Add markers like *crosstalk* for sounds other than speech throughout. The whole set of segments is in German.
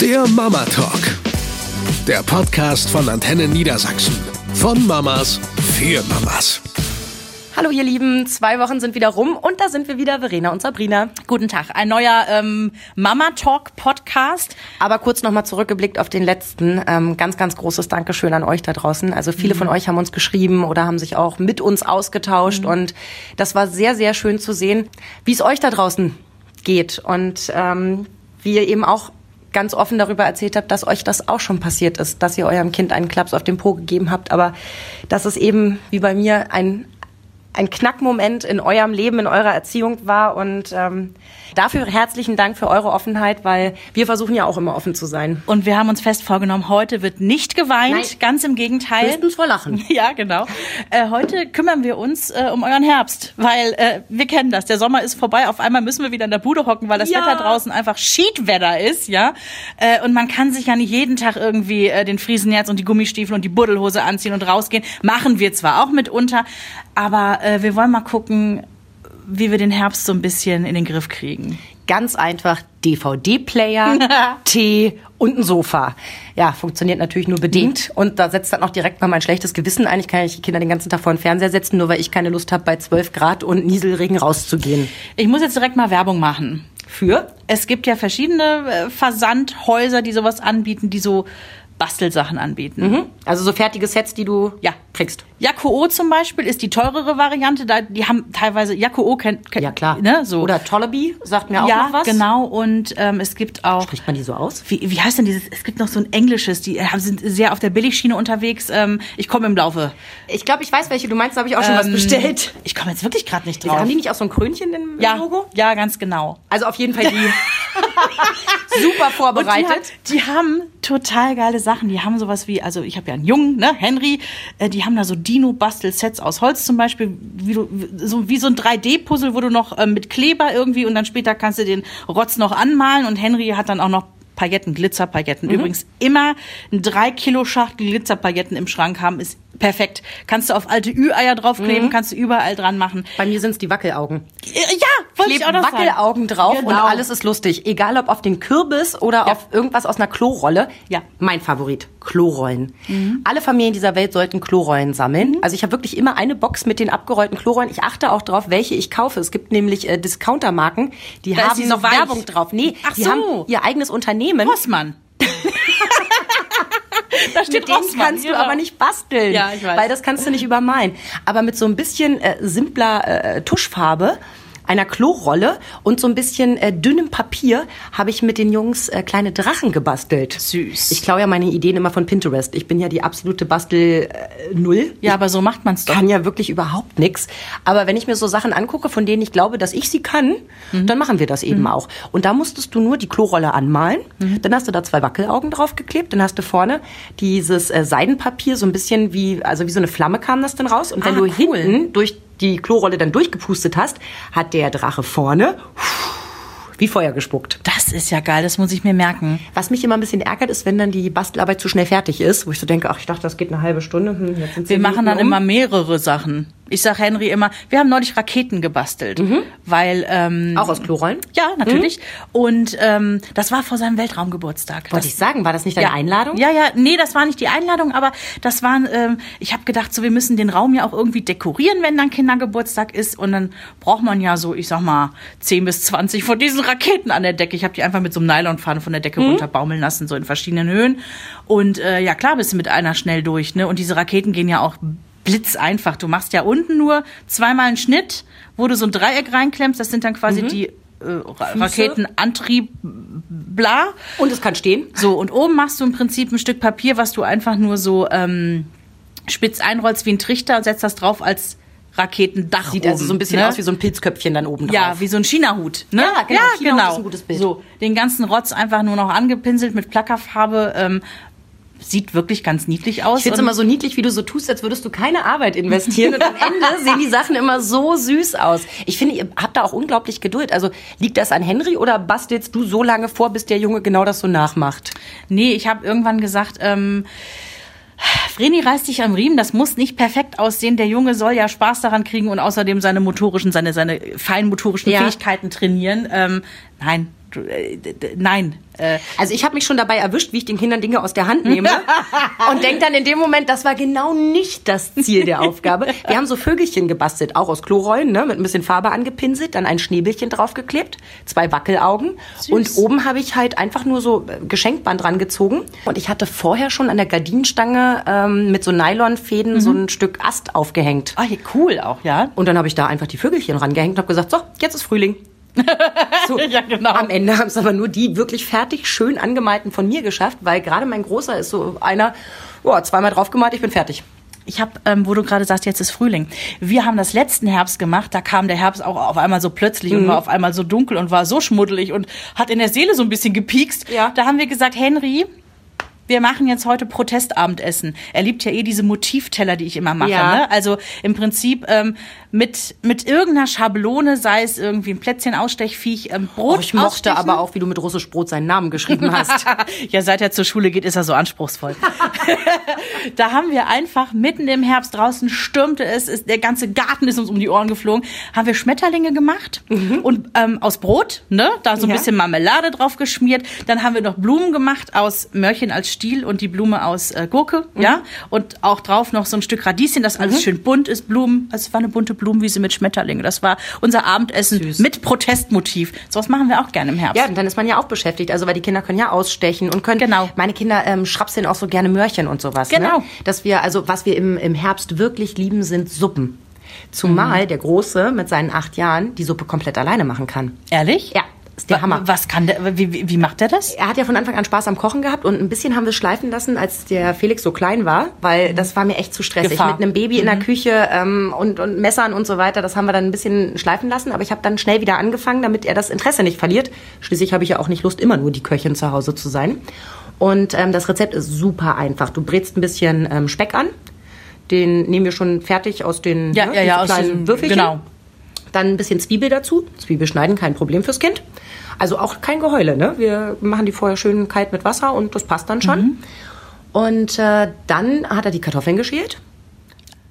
Der Mama Talk. Der Podcast von Antenne Niedersachsen. Von Mamas für Mamas. Hallo ihr Lieben, zwei Wochen sind wieder rum und da sind wir wieder, Verena und Sabrina. Guten Tag, ein neuer ähm, Mama Talk Podcast. Aber kurz nochmal zurückgeblickt auf den letzten. Ähm, ganz, ganz großes Dankeschön an euch da draußen. Also viele mhm. von euch haben uns geschrieben oder haben sich auch mit uns ausgetauscht mhm. und das war sehr, sehr schön zu sehen, wie es euch da draußen geht und ähm, wie ihr eben auch ganz offen darüber erzählt habt, dass euch das auch schon passiert ist, dass ihr eurem Kind einen Klaps auf den Po gegeben habt, aber dass es eben wie bei mir ein ein Knackmoment in eurem Leben, in eurer Erziehung war. Und ähm, dafür herzlichen Dank für eure Offenheit, weil wir versuchen ja auch immer offen zu sein. Und wir haben uns fest vorgenommen, heute wird nicht geweint, Nein. ganz im Gegenteil. Höchstens vor Lachen. *laughs* Ja, genau. Äh, heute kümmern wir uns äh, um euren Herbst, weil äh, wir kennen das. Der Sommer ist vorbei. Auf einmal müssen wir wieder in der Bude hocken, weil das ja. Wetter draußen einfach Schiedwetter ist, ja. Äh, und man kann sich ja nicht jeden Tag irgendwie äh, den Friesenherz und die Gummistiefel und die Buddelhose anziehen und rausgehen. Machen wir zwar auch mitunter, aber äh, wir wollen mal gucken, wie wir den Herbst so ein bisschen in den Griff kriegen. Ganz einfach DVD-Player, *laughs* Tee und ein Sofa. Ja, funktioniert natürlich nur bedingt. Und da setzt dann auch direkt mal mein schlechtes Gewissen ein. Ich kann nicht die Kinder den ganzen Tag vor den Fernseher setzen, nur weil ich keine Lust habe, bei 12 Grad und Nieselregen rauszugehen. Ich muss jetzt direkt mal Werbung machen. Für? Es gibt ja verschiedene äh, Versandhäuser, die sowas anbieten, die so Bastelsachen anbieten. Mhm. Also so fertige Sets, die du ja. kriegst. Yakuo zum Beispiel ist die teurere Variante. Da, die haben teilweise Yakuo kennt, kennt ja klar. Ne, so. Oder Tollaby sagt mir auch ja, noch was. Ja, genau. Und ähm, es gibt auch. Spricht man die so aus? Wie, wie heißt denn dieses? Es gibt noch so ein englisches. Die äh, sind sehr auf der Billigschiene unterwegs. Ähm, ich komme im Laufe. Ich glaube, ich weiß welche du meinst. Da habe ich auch schon ähm, was bestellt. Ich komme jetzt wirklich gerade nicht drauf. Haben die nicht auch so ein Krönchen im ja, Logo? Ja, ganz genau. Also auf jeden Fall die. *laughs* super vorbereitet. Die, die, haben total geile Sachen. Die haben sowas wie, also ich habe ja einen Jungen, ne, Henry, äh, die haben da so Dino-Bastel-Sets aus Holz zum Beispiel, wie, du, so, wie so ein 3D-Puzzle, wo du noch äh, mit Kleber irgendwie und dann später kannst du den Rotz noch anmalen und Henry hat dann auch noch Pailletten, Glitzerpailletten. Mhm. Übrigens immer ein 3 Kilo Schachtel Glitzerpailletten im Schrank haben, ist perfekt. Kannst du auf alte Ü-Eier draufkleben, mhm. kannst du überall dran machen. Bei mir sind es die Wackelaugen. Ja, wollte ich auch noch Wackelaugen sagen. drauf genau. und alles ist lustig. Egal ob auf den Kürbis oder ja. auf irgendwas aus einer Klorolle. Ja. Mein Favorit, Klorollen. Mhm. Alle Familien dieser Welt sollten Klorollen sammeln. Mhm. Also ich habe wirklich immer eine Box mit den abgerollten Klorollen. Ich achte auch drauf, welche ich kaufe. Es gibt nämlich äh, Discountermarken, die da haben noch. Werbung drauf. Nee, Ach die so. haben ihr eigenes Unternehmen. Rossmann. *laughs* da steht mit denen kannst genau. du aber nicht basteln, ja, ich weiß. weil das kannst du nicht übermalen. Aber mit so ein bisschen äh, simpler äh, Tuschfarbe einer Klorolle und so ein bisschen äh, dünnem Papier habe ich mit den Jungs äh, kleine Drachen gebastelt. Süß. Ich klaue ja meine Ideen immer von Pinterest. Ich bin ja die absolute Bastel-Null. Äh, ja, aber so macht man's doch. Kann ja wirklich überhaupt nichts. Aber wenn ich mir so Sachen angucke, von denen ich glaube, dass ich sie kann, mhm. dann machen wir das eben mhm. auch. Und da musstest du nur die Klorolle anmalen. Mhm. Dann hast du da zwei Wackelaugen draufgeklebt. Dann hast du vorne dieses äh, Seidenpapier, so ein bisschen wie, also wie so eine Flamme kam das dann raus. Und wenn ah, du cool. hinten durch die Klorolle dann durchgepustet hast, hat der Drache vorne wie Feuer gespuckt. Das ist ja geil, das muss ich mir merken. Was mich immer ein bisschen ärgert, ist, wenn dann die Bastelarbeit zu schnell fertig ist, wo ich so denke, ach, ich dachte, das geht eine halbe Stunde. Hm, Wir machen dann um. immer mehrere Sachen. Ich sag Henry immer, wir haben neulich Raketen gebastelt, mhm. weil ähm, auch aus Klorollen. Ja, natürlich. Mhm. Und ähm, das war vor seinem Weltraumgeburtstag. Wollte ich sagen, war das nicht deine ja, Einladung? Ja, ja, nee, das war nicht die Einladung, aber das waren. Ähm, ich habe gedacht, so wir müssen den Raum ja auch irgendwie dekorieren, wenn dann Kindergeburtstag ist, und dann braucht man ja so, ich sag mal, 10 bis 20 von diesen Raketen an der Decke. Ich habe die einfach mit so einem Nylonfaden von der Decke mhm. runterbaumeln lassen, so in verschiedenen Höhen. Und äh, ja, klar, bist du mit einer schnell durch, ne? Und diese Raketen gehen ja auch blitzeinfach. Du machst ja unten nur zweimal einen Schnitt, wo du so ein Dreieck reinklemmst. Das sind dann quasi mhm. die äh, Raketenantrieb, bla. Und es kann stehen. So, und oben machst du im Prinzip ein Stück Papier, was du einfach nur so ähm, spitz einrollst wie ein Trichter und setzt das drauf als Raketendach Sieht also oben, also so ein bisschen ne? aus wie so ein Pilzköpfchen dann oben drauf. Ja, wie so ein China-Hut. Ne? Ja, genau. Ja, genau. Ist ein gutes Bild. So, den ganzen Rotz einfach nur noch angepinselt mit Plackerfarbe. Ähm, sieht wirklich ganz niedlich aus. Ich finde es immer so niedlich, wie du so tust, als würdest du keine Arbeit investieren. und am *laughs* Ende sehen die Sachen immer so süß aus. Ich finde, ihr habt da auch unglaublich Geduld. Also liegt das an Henry oder bastelst du so lange vor, bis der Junge genau das so nachmacht? Nee, ich habe irgendwann gesagt, ähm, Vreni reißt sich am Riemen, das muss nicht perfekt aussehen. Der Junge soll ja Spaß daran kriegen und außerdem seine motorischen, seine, seine feinmotorischen ja. Fähigkeiten trainieren. Ähm, nein, nein. Äh, Also ich habe mich schon dabei erwischt, wie ich den Kindern Dinge aus der Hand nehme *laughs* und denk dann in dem Moment, das war genau nicht das Ziel der Aufgabe. Wir haben so Vögelchen gebastelt, auch aus Klorollen, ne, mit ein bisschen Farbe angepinselt, dann ein Schneebelchen draufgeklebt, zwei Wackelaugen und oben habe ich halt einfach nur so äh, Geschenkband dran gezogen und ich hatte vorher schon an der Gardinenstange ähm, mit so Nylonfäden so ein Stück Ast aufgehängt. ah, cool auch, ja. Und dann habe ich da einfach die Vögelchen rangehängt und habe gesagt, so, jetzt ist Frühling. *laughs* So, Ja, genau. Am Ende haben es aber nur die wirklich fertig, schön angemalten von mir geschafft, weil gerade mein Großer ist so einer, boah, zweimal draufgemalt, ich bin fertig. Ich habe, ähm, wo du gerade sagst, jetzt ist Frühling. Wir haben das letzten Herbst gemacht, da kam der Herbst auch auf einmal so plötzlich Mhm. und war auf einmal so dunkel und war so schmuddelig und hat in der Seele so ein bisschen gepiekst. Ja. Da haben wir gesagt, Henry, wir machen jetzt heute Protestabendessen. Er liebt ja eh diese Motivteller, die ich immer mache. Ja. Ne? Also im Prinzip ähm, mit, mit irgendeiner Schablone, sei es irgendwie ein Plätzchen, Ausstechviech, ähm, Brot. Oh, ich mochte ausstechen. aber auch, wie du mit russisch Brot seinen Namen geschrieben hast. *laughs* ja, seit er zur Schule geht, ist er so anspruchsvoll. *laughs* da haben wir einfach mitten im Herbst draußen stürmte es, ist, der ganze Garten ist uns um die Ohren geflogen, haben wir Schmetterlinge gemacht und ähm, aus Brot, ne, da so ein Ja. bisschen Marmelade drauf geschmiert. Dann haben wir noch Blumen gemacht aus Mörchen als Stiel und die Blume aus äh, Gurke, ja, und auch drauf noch so ein Stück Radieschen, das alles schön bunt ist, Blumen. Also es war eine bunte Blumenwiese mit Schmetterlingen. Das war unser Abendessen Süß. mit Protestmotiv. Sowas machen wir auch gerne im Herbst. Ja, und dann ist man ja auch beschäftigt, also weil die Kinder können ja ausstechen und können. Genau. Meine Kinder ähm, schrapseln auch so gerne Möhrchen und sowas. Genau. Ne? Dass wir, also was wir im, im Herbst wirklich lieben, sind Suppen. Zumal Mhm. der Große mit seinen acht Jahren die Suppe komplett alleine machen kann. Ehrlich? Ja, ist der Hammer. Was kann der, wie, wie, macht der das? Er hat ja von Anfang an Spaß am Kochen gehabt und ein bisschen haben wir es schleifen lassen, als der Felix so klein war, weil das war mir echt zu stressig. Gefahr. Mit einem Baby in der Küche ähm, und, und Messern und so weiter, das haben wir dann ein bisschen schleifen lassen, aber ich habe dann schnell wieder angefangen, damit er das Interesse nicht verliert. Schließlich habe ich ja auch nicht Lust, immer nur die Köchin zu Hause zu sein. Und ähm, das Rezept ist super einfach. Du brätst ein bisschen ähm, Speck an. Den nehmen wir schon fertig aus den Ja, ne, ja, ja, aus kleinen Würfelchen. genau. Dann ein bisschen Zwiebel dazu. Zwiebel schneiden, kein Problem fürs Kind. Also auch kein Geheule, ne? Wir machen die vorher schön kalt mit Wasser und das passt dann schon. Mhm. Und äh, dann hat er die Kartoffeln geschält.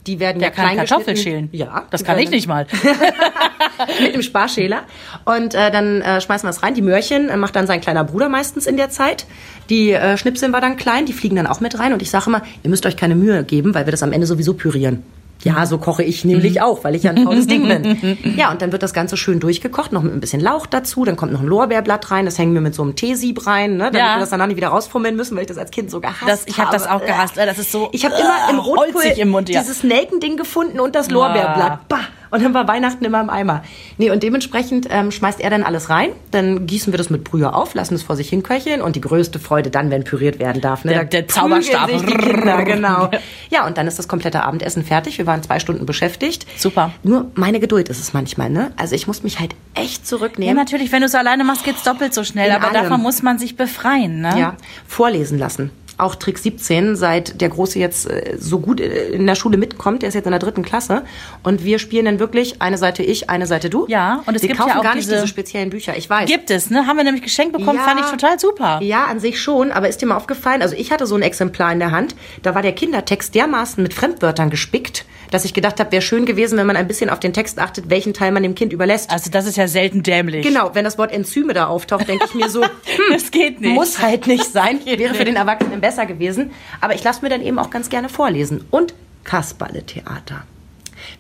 Die werden Der ja kann klein Kartoffeln schälen. Ja. Das kann ich nicht mal. *laughs* mit dem Sparschäler. Und äh, dann äh, schmeißen wir es rein. Die Möhrchen äh, macht dann sein kleiner Bruder meistens in der Zeit. Die äh, schnipseln wir dann klein, die fliegen dann auch mit rein. Und ich sage immer, ihr müsst euch keine Mühe geben, weil wir das am Ende sowieso pürieren. Ja, so koche ich nämlich auch, weil ich ja ein faules Ding bin. *laughs* Ja, und dann wird das Ganze schön durchgekocht, noch mit ein bisschen Lauch dazu. Dann kommt noch ein Lorbeerblatt rein, das hängen wir mit so einem Teesieb rein, ne, damit Ja. wir das danach nicht wieder rausfummeln müssen, weil ich das als Kind so gehasst Das, ich habe das auch habe. gehasst. Das ist so. Ich habe immer im äh, Rotkohl im Mund, ja. dieses Nelkending gefunden und das Lorbeerblatt. Bah! Und dann war Weihnachten immer im Eimer. Nee, und dementsprechend ähm, schmeißt er dann alles rein. Dann gießen wir das mit Brühe auf, lassen es vor sich hin köcheln. Und die größte Freude dann, wenn püriert werden darf. Ne? Der- der Zauberstab. sich Die Kinder, *laughs* genau. Ja, und dann ist das komplette Abendessen fertig. Wir waren zwei Stunden beschäftigt. Super. Nur meine Geduld ist es manchmal, ne? Also ich muss mich halt echt Ja, zurücknehmen. natürlich, wenn du es alleine machst, geht's doppelt so schnell. In aber allem. davon muss man sich befreien, ne? Ja, vorlesen lassen. Auch Trick 17, seit der Große jetzt äh, so gut äh, in der Schule mitkommt, der ist jetzt in der dritten Klasse. Und wir spielen dann wirklich eine Seite ich, eine Seite du. Ja, und es wir gibt kaufen ja auch gar nicht diese- diese speziellen Bücher, ich weiß. Gibt es, ne? Haben wir nämlich geschenkt bekommen, Ja. fand ich total super. Ja, an sich schon, aber ist dir mal aufgefallen, also ich hatte so ein Exemplar in der Hand, da war der Kindertext dermaßen mit Fremdwörtern gespickt, dass ich gedacht habe, wäre schön gewesen, wenn man ein bisschen auf den Text achtet, welchen Teil man dem Kind überlässt. Also das ist ja selten dämlich. Genau, wenn das Wort Enzyme da auftaucht, denke ich mir so, *laughs* hm, Das geht nicht. muss halt nicht sein, *laughs* wäre für den Erwachsenen besser gewesen. Aber ich lasse mir dann eben auch ganz gerne vorlesen. Und Kasperle-Theater.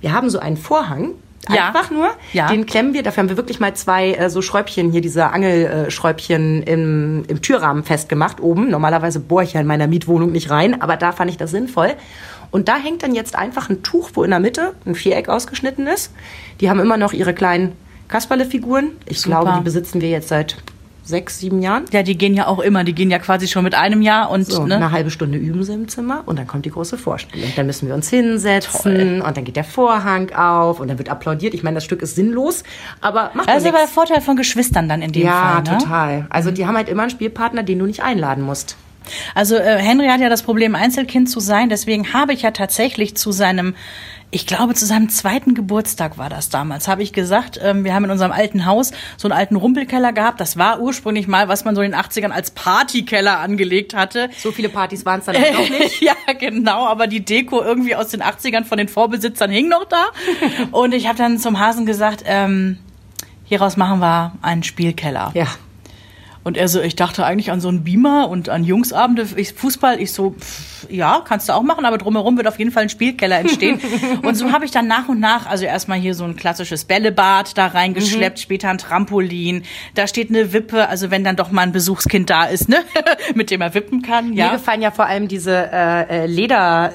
Wir haben so einen Vorhang, Ja. einfach nur, Ja. den klemmen wir, dafür haben wir wirklich mal zwei äh, so Schräubchen hier, diese Angelschräubchen im, im Türrahmen festgemacht oben. Normalerweise bohre ich ja in meiner Mietwohnung nicht rein, aber da fand ich das sinnvoll. Und da hängt dann jetzt einfach ein Tuch, wo in der Mitte ein Viereck ausgeschnitten ist. Die haben immer noch ihre kleinen Kasperle-Figuren. Ich Super. glaube, die besitzen wir jetzt seit sechs, sieben Jahren. Ja, die gehen ja auch immer. Die gehen ja quasi schon mit einem Jahr und So, ne? eine halbe Stunde üben sie im Zimmer und dann kommt die große Vorstellung. Dann müssen wir uns hinsetzen und dann geht der Vorhang auf und dann wird applaudiert. Ich meine, das Stück ist sinnlos, aber macht Das ja ist aber der. Vorteil von Geschwistern dann in dem Ja, Fall. Ne? total. Also die haben halt immer einen Spielpartner, den du nicht einladen musst. Also äh, Henry hat ja das Problem, Einzelkind zu sein. Deswegen habe ich ja tatsächlich zu seinem, ich glaube zu seinem zweiten Geburtstag war das damals, habe ich gesagt, ähm, wir haben in unserem alten Haus so einen alten Rumpelkeller gehabt. Das war ursprünglich mal, was man so in den 80ern als Partykeller angelegt hatte. So viele Partys waren es dann halt auch nicht. *laughs* ja, genau, aber die Deko irgendwie aus den 80ern von den Vorbesitzern hing noch da. *laughs* Und ich habe dann zum Hasen gesagt, ähm, hieraus machen wir einen Spielkeller. Ja. Und er so, ich dachte eigentlich an so einen Beamer und an Jungsabende, ich, Fußball. Ich so, pff, ja, kannst du auch machen, aber drumherum wird auf jeden Fall ein Spielkeller entstehen. *laughs* und so habe ich dann nach und nach, also erstmal hier so ein klassisches Bällebad da reingeschleppt, mhm. später ein Trampolin. Da steht eine Wippe, also wenn dann doch mal ein Besuchskind da ist, ne, *laughs* mit dem er wippen kann. Ja. Mir gefallen ja vor allem diese äh, äh Leder.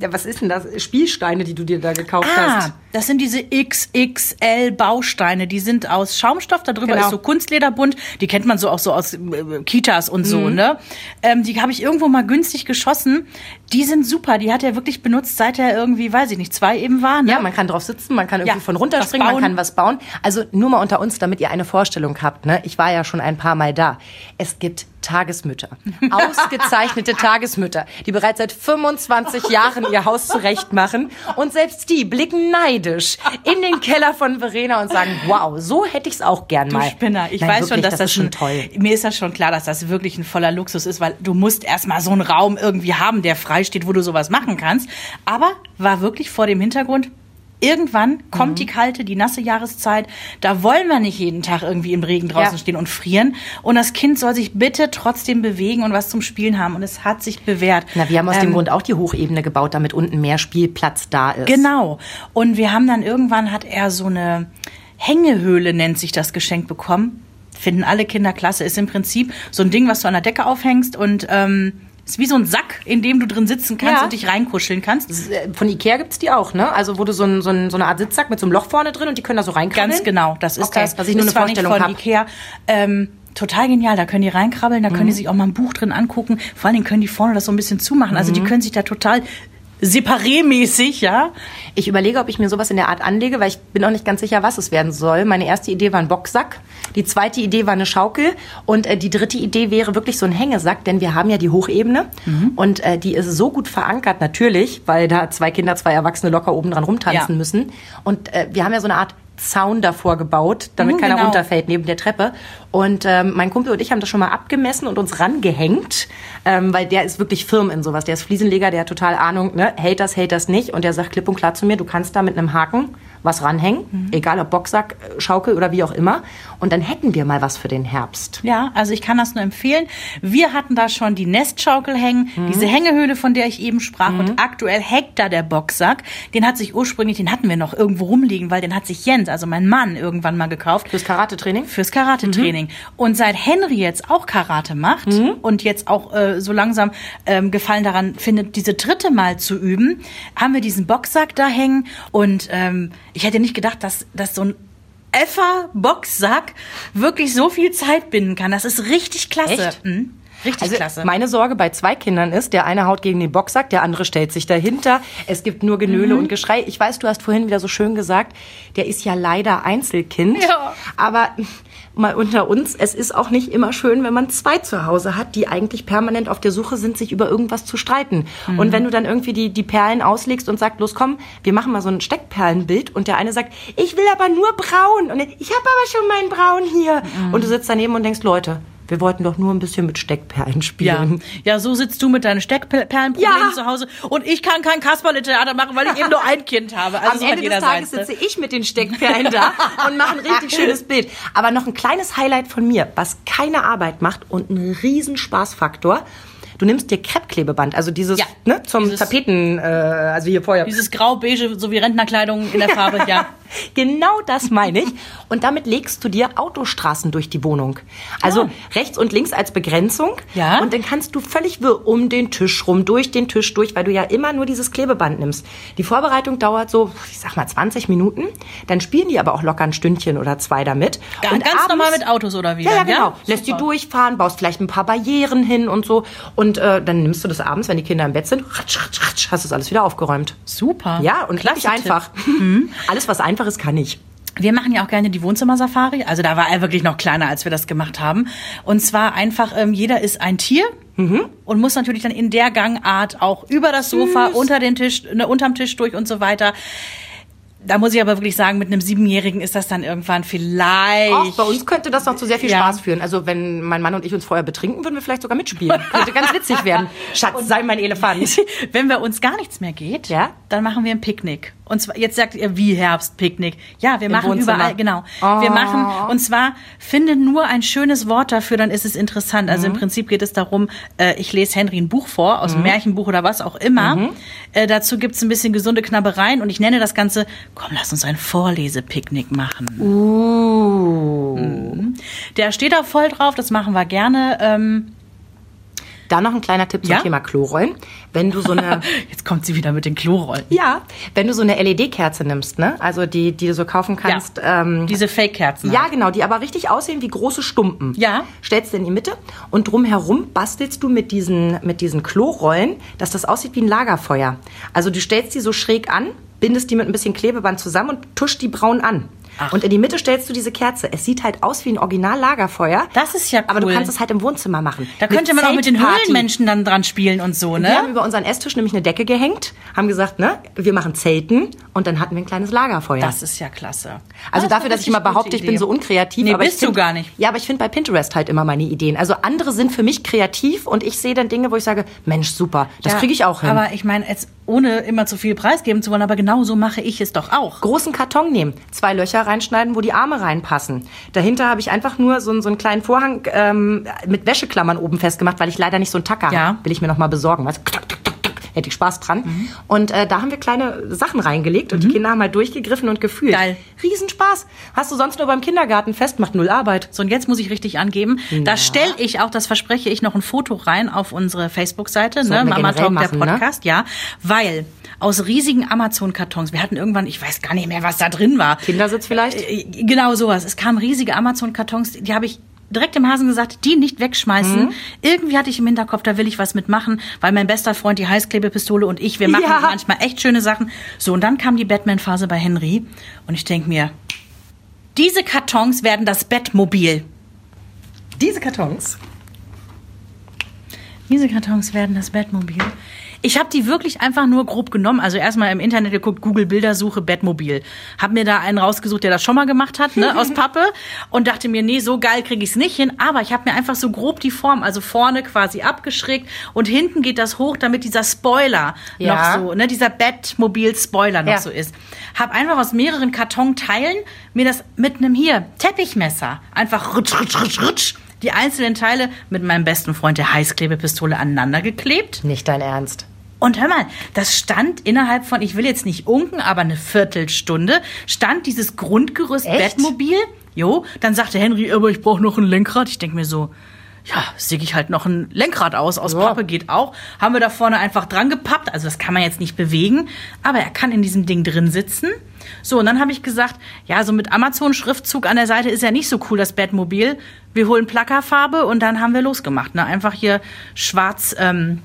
Äh, was ist denn das? Spielsteine, die du dir da gekauft ah, hast. Das sind diese XXL Bausteine. Die sind aus Schaumstoff. Da drüber genau. ist so Kunstlederbund. Die kennt man so auch so aus äh, Kitas und so, mhm. ne? Ähm, die habe ich irgendwo mal günstig geschossen. Die sind super. Die hat er wirklich benutzt, seit er irgendwie, weiß ich nicht, zwei eben war. Ne? Ja, man kann drauf sitzen, man kann irgendwie ja, von runterspringen, man kann was bauen. Also nur mal unter uns, damit ihr eine Vorstellung habt. Ne? Ich war ja schon ein paar Mal da. Es gibt Tagesmütter. Ausgezeichnete Tagesmütter, die bereits seit 25 Jahren ihr Haus zurechtmachen. Und selbst die blicken neidisch in den Keller von Verena und sagen, wow, so hätte ich es auch gern mal. Du Spinner, ich Nein, weiß wirklich, schon, dass das, das schon toll. Mir ist das schon klar, dass das wirklich ein voller Luxus ist, weil du musst erstmal so einen Raum irgendwie haben, der frei steht, wo du sowas machen kannst. Aber war wirklich vor dem Hintergrund, Irgendwann kommt mhm. die kalte, die nasse Jahreszeit. Da wollen wir nicht jeden Tag irgendwie im Regen draußen ja. stehen und frieren. Und das Kind soll sich bitte trotzdem bewegen und was zum Spielen haben. Und es hat sich bewährt. Na, wir haben aus ähm, dem Grund auch die Hochebene gebaut, damit unten mehr Spielplatz da ist. Genau. Und wir haben dann irgendwann hat er so eine Hängehöhle, nennt sich das, geschenkt bekommen. Finden alle Kinder klasse. Ist im Prinzip so ein Ding, was du an der Decke aufhängst und ähm, ist wie so ein Sack, in dem du drin sitzen kannst ja. und dich reinkuscheln kannst. Äh, von Ikea gibt's die auch, ne? Also wo du so, ein, so, ein, so eine Art Sitzsack mit so einem Loch vorne drin und die können da so reinkrabbeln. Ganz genau, das ist okay, das. Was ich nur eine Vorstellung habe. Ikea. Ähm, total genial. Da können die reinkrabbeln, da mhm. können die sich auch mal ein Buch drin angucken. Vor allen Dingen können die vorne das so ein bisschen zumachen. Also die mhm. können sich da total separé-mäßig, ja. Ich überlege, ob ich mir sowas in der Art anlege, weil ich bin auch nicht ganz sicher, was es werden soll. Meine erste Idee war ein Boxsack, die zweite Idee war eine Schaukel und äh, die dritte Idee wäre wirklich so ein Hängesack, denn wir haben ja die Hochebene mhm. und äh, die ist so gut verankert natürlich, weil da zwei Kinder, zwei Erwachsene locker oben dran rumtanzen ja. müssen und äh, wir haben ja so eine Art Zaun davor gebaut, damit mhm, keiner genau. runterfällt neben der Treppe. Und ähm, mein Kumpel und ich haben das schon mal abgemessen und uns rangehängt, ähm, weil der ist wirklich firm in sowas. Der ist Fliesenleger, der hat total Ahnung, ne? hält das, hält das nicht. Und der sagt klipp und klar zu mir, du kannst da mit einem Haken was ranhängen, mhm. egal ob Boxsack, äh, Schaukel oder wie auch immer. Und dann hätten wir mal was für den Herbst. Ja, also ich kann das nur empfehlen. Wir hatten da schon die Nestschaukel hängen, mhm. diese Hängehöhle, von der ich eben sprach. Mhm. Und aktuell hängt da der Boxsack. Den hat sich ursprünglich, den hatten wir noch irgendwo rumliegen, weil den hat sich Jens, also mein Mann, irgendwann mal gekauft. Fürs Karate-Training? Fürs Karate-Training. Mhm. Und seit Henry jetzt auch Karate macht mhm. und jetzt auch äh, so langsam ähm, Gefallen daran findet, diese dritte Mal zu üben, haben wir diesen Boxsack da hängen. Und ähm, ich hätte nicht gedacht, dass, dass so ein Effer Boxsack wirklich so viel Zeit binden kann. Das ist richtig klasse. Echt? Mhm. Richtig also klasse. Meine Sorge bei zwei Kindern ist, der eine haut gegen den Boxsack, der andere stellt sich dahinter. Es gibt nur Genöle mhm. und Geschrei. Ich weiß, du hast vorhin wieder so schön gesagt, der ist ja leider Einzelkind. Ja. Aber mal unter uns, es ist auch nicht immer schön, wenn man zwei zu Hause hat, die eigentlich permanent auf der Suche sind, sich über irgendwas zu streiten. Mhm. Und wenn du dann irgendwie die, die Perlen auslegst und sagst, los komm, wir machen mal so ein Steckperlenbild und der eine sagt, ich will aber nur braun und ich habe aber schon meinen braun hier. Mhm. Und du sitzt daneben und denkst, Leute, wir wollten doch nur ein bisschen mit Steckperlen spielen. Ja, ja so sitzt du mit deinen Steckperlenproblemen ja. zu Hause und ich kann kein Kasperle-Theater machen, weil ich eben nur ein Kind habe. Also Am Ende des Tages sitze ich mit den Steckperlen da und mache ein richtig *laughs* schönes Bild. Aber noch ein kleines Highlight von mir, was keine Arbeit macht und ein riesen Spaßfaktor. Du nimmst dir Kreppklebeband, also dieses ja, ne, zum dieses, Tapeten, äh, also hier vorher. Dieses grau-beige, so wie Rentnerkleidung in der *laughs* Farbe, ja. genau das meine ich. Und damit legst du dir Autostraßen durch die Wohnung. Also oh. rechts und links als Begrenzung. Ja. Und dann kannst du völlig wirr um den Tisch rum, durch den Tisch durch, weil du ja immer nur dieses Klebeband nimmst. Die Vorbereitung dauert so, ich sag mal, 20 Minuten. Dann spielen die aber auch locker ein Stündchen oder zwei damit. Ja, und ganz abends, normal mit Autos oder wie? Ja, ja, genau. Ja? Lässt die durchfahren, baust vielleicht ein paar Barrieren hin und so. Und äh, dann nimmst du das abends, wenn die Kinder im Bett sind, ratsch, ratsch, ratsch, hast du das alles wieder aufgeräumt. Super. Ja, und Klasse einfach. Mhm. *laughs* Alles, was Einfaches kann ich. Wir machen ja auch gerne die Wohnzimmersafari. Also da war er wirklich noch kleiner, als wir das gemacht haben. Und zwar einfach, ähm, jeder ist ein Tier. Mhm. Und muss natürlich dann in der Gangart auch über das Sofa, Süß. unter den Tisch, ne, unterm Tisch durch und so weiter da muss ich aber wirklich sagen, mit einem Siebenjährigen ist das dann irgendwann vielleicht. Auch bei uns könnte das noch zu sehr viel Ja. Spaß führen. Also wenn mein Mann und ich uns vorher betrinken, würden wir vielleicht sogar mitspielen. Könnte ganz witzig werden. *laughs* Schatz, sei mein Elefant. *laughs* Wenn bei uns gar nichts mehr geht, Ja? Dann machen wir ein Picknick. Und zwar, jetzt sagt ihr, wie Herbstpicknick. Ja, wir machen Wohnzimmer. überall, genau. Oh. Wir machen, und zwar, finde nur ein schönes Wort dafür, dann ist es interessant. Also Mhm. im Prinzip geht es darum, äh, ich lese Henry ein Buch vor, aus einem Märchenbuch oder was auch immer. Mhm. Äh, dazu gibt's ein bisschen gesunde Knabbereien und ich nenne das Ganze, komm, lass uns ein Vorlesepicknick machen. Uh. Der steht da voll drauf, das machen wir gerne. Ähm, Da noch ein kleiner Tipp zum Ja? Thema Klorollen. Wenn du so eine *laughs* jetzt kommt sie wieder mit den Klorollen. Ja, wenn du so eine LED-Kerze nimmst, ne? Also die, die du so kaufen kannst. Ähm, Diese Fake-Kerzen. ja, halt. genau, die aber richtig aussehen wie große Stumpen. Ja. Stellst du in die Mitte und drumherum bastelst du mit diesen, mit diesen Klorollen, dass das aussieht wie ein Lagerfeuer. Also du stellst die so schräg an, bindest die mit ein bisschen Klebeband zusammen und tuschst die braun an. Ach. Und in die Mitte stellst du diese Kerze. Es sieht halt aus wie ein Original-Lagerfeuer. Das ist ja Aber du cool. kannst es halt im Wohnzimmer machen. Da könnte man auch mit den. Höhlenmenschen dann dran spielen und so, Wir haben ne? über unseren Esstisch nämlich eine Decke gehängt, haben gesagt, ne, wir machen Zelten und dann hatten wir ein kleines Lagerfeuer. Das ist ja klasse. also Das ist dafür, dass ich immer behaupte, ich bin so unkreativ. Nee, aber bist ich du find, gar nicht. Ja, aber ich finde bei Pinterest halt immer meine Ideen. Also andere sind für mich kreativ und ich sehe dann Dinge, wo ich sage, Mensch, super, das Ja, kriege ich auch hin. Aber ich meine, jetzt ohne immer zu viel preisgeben zu wollen, aber genau so mache ich es doch auch. großen Karton nehmen, zwei Löcher reinschneiden, wo die Arme reinpassen. Dahinter habe ich einfach nur so, einen- so einen kleinen Vorhang ähm, mit Wäscheklammern oben festgemacht, weil ich leider nicht so einen Tacker Ja. habe. Will ich mir noch mal besorgen. Weißt? du? Hätte ich Spaß dran. Und äh, da haben wir kleine Sachen reingelegt und die Kinder haben halt durchgegriffen und gefühlt. Geil. Riesenspaß. Hast du sonst nur beim Kindergarten fest, macht null Arbeit. So, und jetzt muss ich richtig angeben. Da stelle ich auch, das verspreche ich, noch ein Foto rein auf unsere Facebook-Seite, ne? Sollten wir Mama Talk, der machen, ne? Podcast, ja. Weil aus riesigen Amazon-Kartons, wir hatten irgendwann, ich weiß gar nicht mehr, was da drin war. Kindersitz vielleicht? Äh, Genau sowas. Es kamen riesige Amazon-Kartons, die habe ich direkt im Hasen gesagt, die nicht wegschmeißen. Mhm. Irgendwie hatte ich im Hinterkopf, da will ich was mitmachen, weil mein bester Freund die Heißklebepistole und ich, wir machen Ja. manchmal echt schöne Sachen. So, und dann kam die Batman-Phase bei Henry und ich denk mir, diese Kartons werden das Bettmobil. Diese Kartons. Diese Kartons werden das Bettmobil. Ich habe die wirklich einfach nur grob genommen. Also erstmal im Internet geguckt, Google Bildersuche Bettmobil. Hab mir da einen rausgesucht, der das schon mal gemacht hat, ne, aus Pappe. *laughs* Und dachte mir, nee, so geil kriege ich es nicht hin. Aber ich habe mir einfach so grob die Form, also vorne quasi abgeschrägt und hinten geht das hoch, damit dieser Spoiler Ja. noch so, ne, dieser Bettmobil-Spoiler noch Ja. so ist. Hab einfach aus mehreren Kartonteilen mir das mit einem hier Teppichmesser einfach rutsch, rutsch, rutsch, rutsch die einzelnen Teile mit meinem besten Freund der Heißklebepistole aneinander geklebt. Nicht dein Ernst. Und hör mal, das stand innerhalb von, ich will jetzt nicht unken, aber eine Viertelstunde, stand dieses Grundgerüst Echt? Bettmobil. Jo, dann sagte Henry, aber ich brauche noch ein Lenkrad. Ich denke mir so, ja, säge ich halt noch ein Lenkrad aus. Aus Ja. Pappe geht auch. Haben wir da vorne einfach dran gepappt. Also das kann man jetzt nicht bewegen. Aber er kann in diesem Ding drin sitzen. So, und dann habe ich gesagt, ja, so mit Amazon-Schriftzug an der Seite ist ja nicht so cool, das Bettmobil. Wir holen Plackerfarbe und dann haben wir losgemacht. Ne? Einfach hier schwarz, ähm,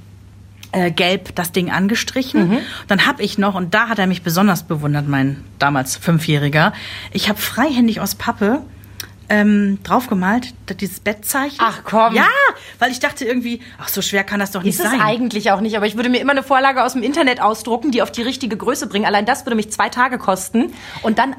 äh, gelb das Ding angestrichen. Dann habe ich noch, und da hat er mich besonders bewundert, mein damals Fünfjähriger, ich habe freihändig aus Pappe ähm, draufgemalt, dieses Bettzeichen. Ach, komm. Ja, weil ich dachte irgendwie, ach, so schwer kann das doch nicht Ist es sein. eigentlich auch nicht, aber ich würde mir immer eine Vorlage aus dem Internet ausdrucken, die auf die richtige Größe bringen. Allein das würde mich zwei Tage kosten und dann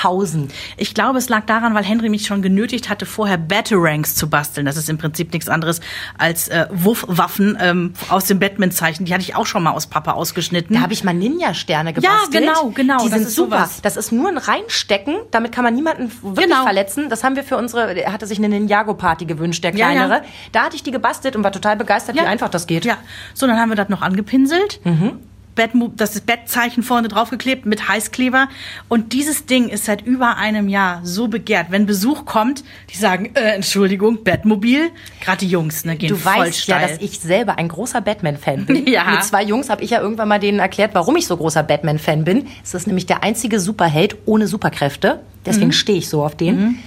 abpausen. Ich glaube, es lag daran, weil Henry mich schon genötigt hatte, vorher Batarangs zu basteln. Das ist im Prinzip nichts anderes als äh, Wuffwaffen ähm, aus dem Batman-Zeichen. Die hatte ich auch schon mal aus Pappe ausgeschnitten. Da habe ich mal Ninja-Sterne gebastelt. genau, genau, Die das sind ist super. sowas. Das ist nur ein Reinstecken, damit kann man niemanden wirklich Genau. verletzen. Das haben wir für unsere, er hatte sich eine Ninjago-Party gewünscht, der Ja, ja. kleinere. Da hatte ich die gebastelt und war total begeistert, wie einfach das geht. Ja, so, dann haben wir das noch angepinselt. Mhm. Bettmo- das Bettzeichen vorne draufgeklebt mit Heißkleber. Und dieses Ding ist seit über einem Jahr so begehrt. Wenn Besuch kommt, die sagen, äh, Entschuldigung, Bettmobil. Gerade die Jungs, ne, gehen Du voll weißt ja, steil. dass ich selber ein großer Batman-Fan bin. *laughs* Ja. Mit zwei Jungs habe ich ja irgendwann mal denen erklärt, warum ich so großer Batman-Fan bin. Es ist nämlich der einzige Superheld ohne Superkräfte. Deswegen Mhm. stehe ich so auf den.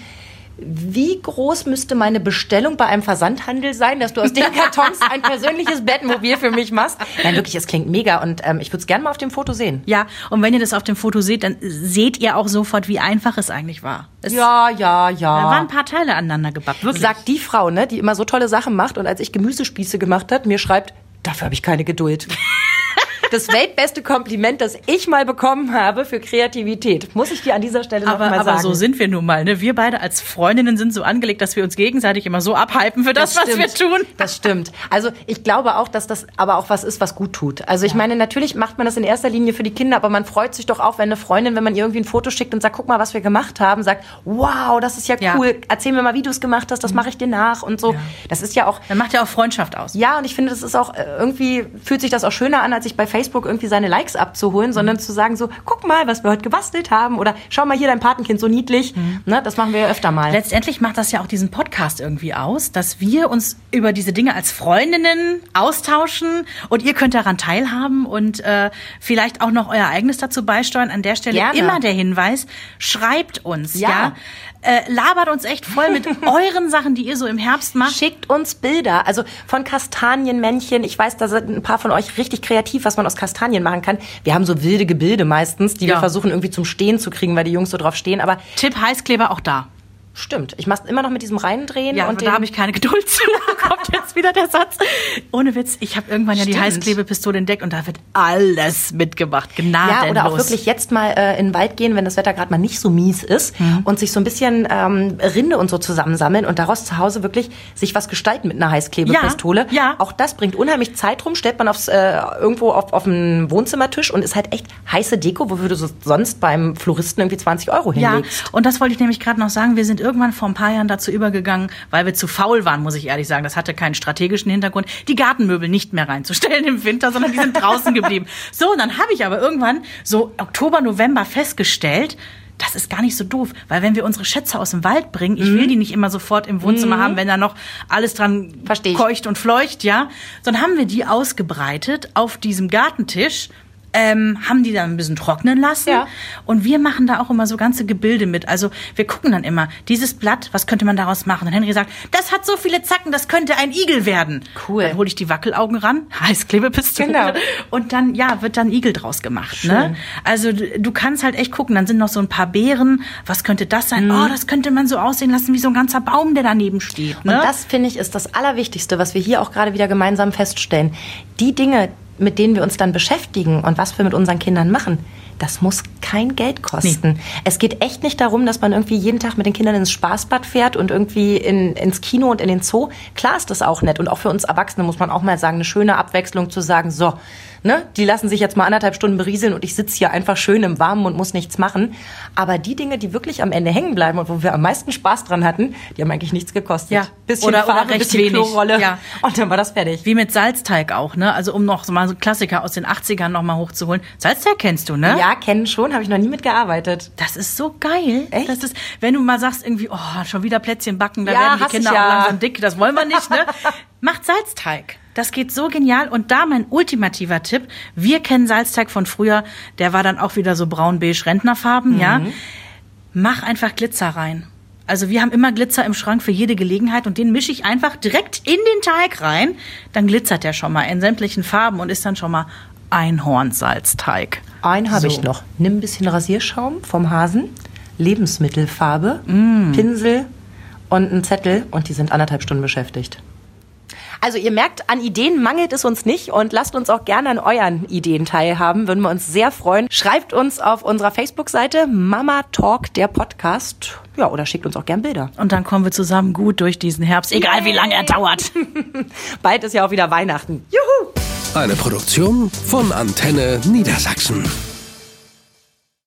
Wie groß müsste meine Bestellung bei einem Versandhandel sein, dass du aus den *laughs* Kartons ein persönliches Bettmobil für mich machst? Nein, wirklich, es klingt mega und ähm, ich würde es gerne mal auf dem Foto sehen. Ja, und wenn ihr das auf dem Foto seht, dann seht ihr auch sofort, wie einfach es eigentlich war. Es, Ja, ja, Da waren ja. ein paar Teile aneinander gebappt, wirklich. Sagt die Frau, ne, die immer so tolle Sachen macht und als ich Gemüsespieße gemacht hat, mir schreibt, dafür habe ich keine Geduld. *laughs* das weltbeste Kompliment, das ich mal bekommen habe für Kreativität. Muss ich dir an dieser Stelle noch aber, mal aber sagen. so sind wir nun mal. Ne? Wir beide als Freundinnen sind so angelegt, dass wir uns gegenseitig immer so abhypen für das, was wir tun. Das stimmt. Also ich glaube auch, dass das aber auch was ist, was gut tut. Also ich meine, natürlich macht man das in erster Linie für die Kinder, aber man freut sich doch auch, wenn eine Freundin, wenn man ihr irgendwie ein Foto schickt und sagt, guck mal, was wir gemacht haben, sagt, wow, das ist ja Ja. cool, erzähl mir mal, wie du es gemacht hast, das mache ich dir nach und so. Das ist ja auch Dann macht ja auch Freundschaft aus. ja, und ich finde, das ist auch äh, irgendwie fühlt sich das auch schöner an, als sich bei Facebook irgendwie seine Likes abzuholen, sondern zu sagen so, guck mal, was wir heute gebastelt haben oder schau mal hier dein Patenkind so niedlich. Ne, das machen wir ja öfter mal. Letztendlich macht das ja auch diesen Podcast irgendwie aus, dass wir uns über diese Dinge als Freundinnen austauschen und ihr könnt daran teilhaben und äh, vielleicht auch noch euer eigenes dazu beisteuern. An der Stelle Gerne. immer der Hinweis, schreibt uns, ja, Ja. Äh, labert uns echt voll mit *laughs* euren Sachen, die ihr so im Herbst macht. Schickt uns Bilder, also von Kastanienmännchen. Ich weiß, da sind ein paar von euch richtig kreativ, was man aus Kastanien machen kann. Wir haben so wilde Gebilde meistens, die Ja. wir versuchen irgendwie zum Stehen zu kriegen, weil die Jungs so drauf stehen. Aber Tipp Heißkleber auch da. Stimmt, ich mach's immer noch mit diesem Reindrehen Ja, und da habe ich keine Geduld zu. *laughs* Kommt jetzt wieder der Satz. Ohne Witz, ich habe irgendwann ja die Stimmt. Heißklebepistole entdeckt und da wird alles mitgemacht. Gnadenlos. Ja, oder auch wirklich jetzt mal äh, in den Wald gehen, wenn das Wetter gerade mal nicht so mies ist Mhm. und sich so ein bisschen ähm, Rinde und so zusammensammeln und daraus zu Hause wirklich sich was gestalten mit einer Heißklebepistole. Ja, ja. Auch das bringt unheimlich Zeit rum, stellt man aufs, äh, irgendwo auf, auf einen Wohnzimmertisch und ist halt echt heiße Deko, wofür du so sonst beim Floristen irgendwie 20 Euro Ja, hinlegst. und das wollte ich nämlich gerade noch sagen. Wir sind irgendwann vor ein paar Jahren dazu übergegangen, weil wir zu faul waren, muss ich ehrlich sagen. Das hatte keinen strategischen Hintergrund, die Gartenmöbel nicht mehr reinzustellen im Winter, sondern die sind draußen geblieben. *laughs* So, und dann habe ich aber irgendwann so Oktober, November festgestellt, das ist gar nicht so doof, weil wenn wir unsere Schätze aus dem Wald bringen, ich will die nicht immer sofort im Wohnzimmer haben, wenn da noch alles dran Mhm. Keucht und fleucht, ja, sondern haben wir die ausgebreitet auf diesem Gartentisch, ähm, haben die dann ein bisschen trocknen lassen Ja. und wir machen da auch immer so ganze Gebilde mit. Also wir gucken dann immer, dieses Blatt, was könnte man daraus machen? Und Henry sagt, das hat so viele Zacken, das könnte ein Igel werden. Cool. Dann hole ich die Wackelaugen ran, *laughs* Heißklebepistole. Genau. Und dann, ja, wird dann Igel draus gemacht. Ne? Also du kannst halt echt gucken, dann sind noch so ein paar Beeren. Was könnte das sein? Oh, das könnte man so aussehen lassen wie so ein ganzer Baum, der daneben steht. Ne? Und das, finde ich, ist das Allerwichtigste, was wir hier auch gerade wieder gemeinsam feststellen. Die Dinge, mit denen wir uns dann beschäftigen und was wir mit unseren Kindern machen, das muss kein Geld kosten. Es geht echt nicht darum, dass man irgendwie jeden Tag mit den Kindern ins Spaßbad fährt und irgendwie in, ins Kino und in den Zoo. Klar ist das auch nett. Und auch für uns Erwachsene muss man auch mal sagen, eine schöne Abwechslung zu sagen, so, ne, die lassen sich jetzt mal anderthalb Stunden berieseln und ich sitze hier einfach schön im Warmen und muss nichts machen. Aber die Dinge, die wirklich am Ende hängen bleiben und wo wir am meisten Spaß dran hatten, die haben eigentlich nichts gekostet. Ja. Bisschen Oder- oder Farbe, recht bisschen wenig. Klorolle. Ja. Und dann war das fertig. Wie mit Salzteig auch, ne? Also um noch so mal so Klassiker aus den 80ern noch mal hochzuholen. Salzteig kennst du, ne? Ja, kennen schon, habe ich noch nie mitgearbeitet. Das ist so geil. Echt? Das ist, wenn du mal sagst irgendwie, oh, schon wieder Plätzchen backen, da Ja, werden die Kinder ja. auch langsam dick. Das wollen wir nicht, ne? *laughs* Macht Salzteig. Das geht so genial. Und da mein ultimativer Tipp. Wir kennen Salzteig von früher. Der war dann auch wieder so braun-beige Rentnerfarben, ja. Mhm. Mach einfach Glitzer rein. Also wir haben immer Glitzer im Schrank für jede Gelegenheit und den mische ich einfach direkt in den Teig rein. Dann glitzert der schon mal in sämtlichen Farben und ist dann schon mal Einhornsalzteig. Einen habe So. ich noch. Nimm ein bisschen Rasierschaum vom Hasen, Lebensmittelfarbe, Pinsel und einen Zettel und die sind anderthalb Stunden beschäftigt. Also ihr merkt, an Ideen mangelt es uns nicht und lasst uns auch gerne an euren Ideen teilhaben, würden wir uns sehr freuen. Schreibt uns auf unserer Facebook-Seite Mama Talk, der Podcast. Ja, oder schickt uns auch gern Bilder. Und dann kommen wir zusammen gut durch diesen Herbst, egal wie lange er dauert. *laughs* Bald ist ja auch wieder Weihnachten. Juhu! Eine Produktion von Antenne Niedersachsen.